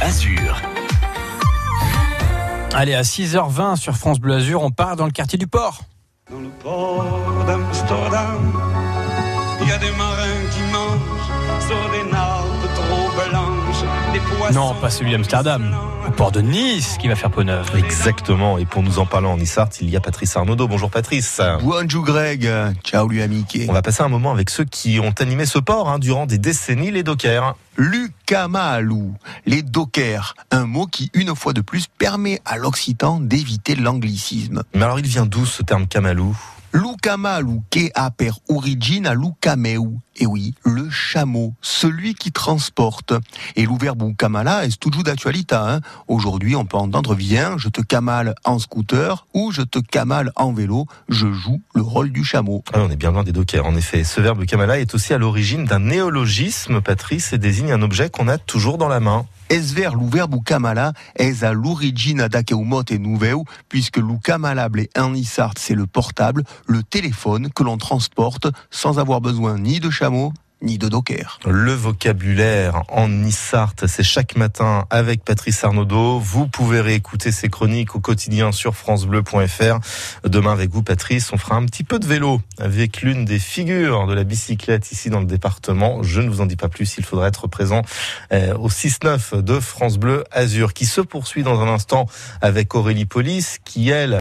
Azur. Allez, à 6h20 sur France Bleu Azur, on part dans le quartier du port. Dans le port d'Amsterdam, il y a des marins qui mangent Non, pas celui d'Amsterdam. Au port de Nice qui va faire peau neuve. Exactement. Et pour nous en parler en Issart, il y a Patrice Arnaudot. Bonjour Patrice. Bonjour Greg, ciao lui amici. On va passer un moment avec ceux qui ont animé ce port hein, durant des décennies, les dockers. Lucamalu, les dockers, un mot qui, une fois de plus, permet à l'occitan d'éviter l'anglicisme. Mais alors il vient d'où ce terme camalou? Lucamalu, que a per origine à Lucameu. Et oui, le chameau, celui qui transporte. Et le verbe camala est toujours d'actualité. Hein Aujourd'hui, on peut entendre viens, je te camale en scooter ou je te camale en vélo. Je joue le rôle du chameau. Ah, On est bien loin des dockers, en effet. Ce verbe camala est aussi à l'origine d'un néologisme, Patrice, et désigne un objet qu'on a toujours dans la main. Esver lu verbo camala est à l'origine d'aqueu et nouveu, puisque lu camalable en Issart, c'est le portable, le téléphone que l'on transporte sans avoir besoin ni de chameau ni de docker. Le vocabulaire en Issart, c'est chaque matin avec Patrice Arnaudot. Vous pouvez réécouter ses chroniques au quotidien sur francebleu.fr. Demain avec vous, Patrice, on fera un petit peu de vélo avec l'une des figures de la bicyclette ici dans le département. Je ne vous en dis pas plus, il faudra être présent euh, au 6-9 de France Bleu Azur qui se poursuit dans un instant avec Aurélie Police qui, elle,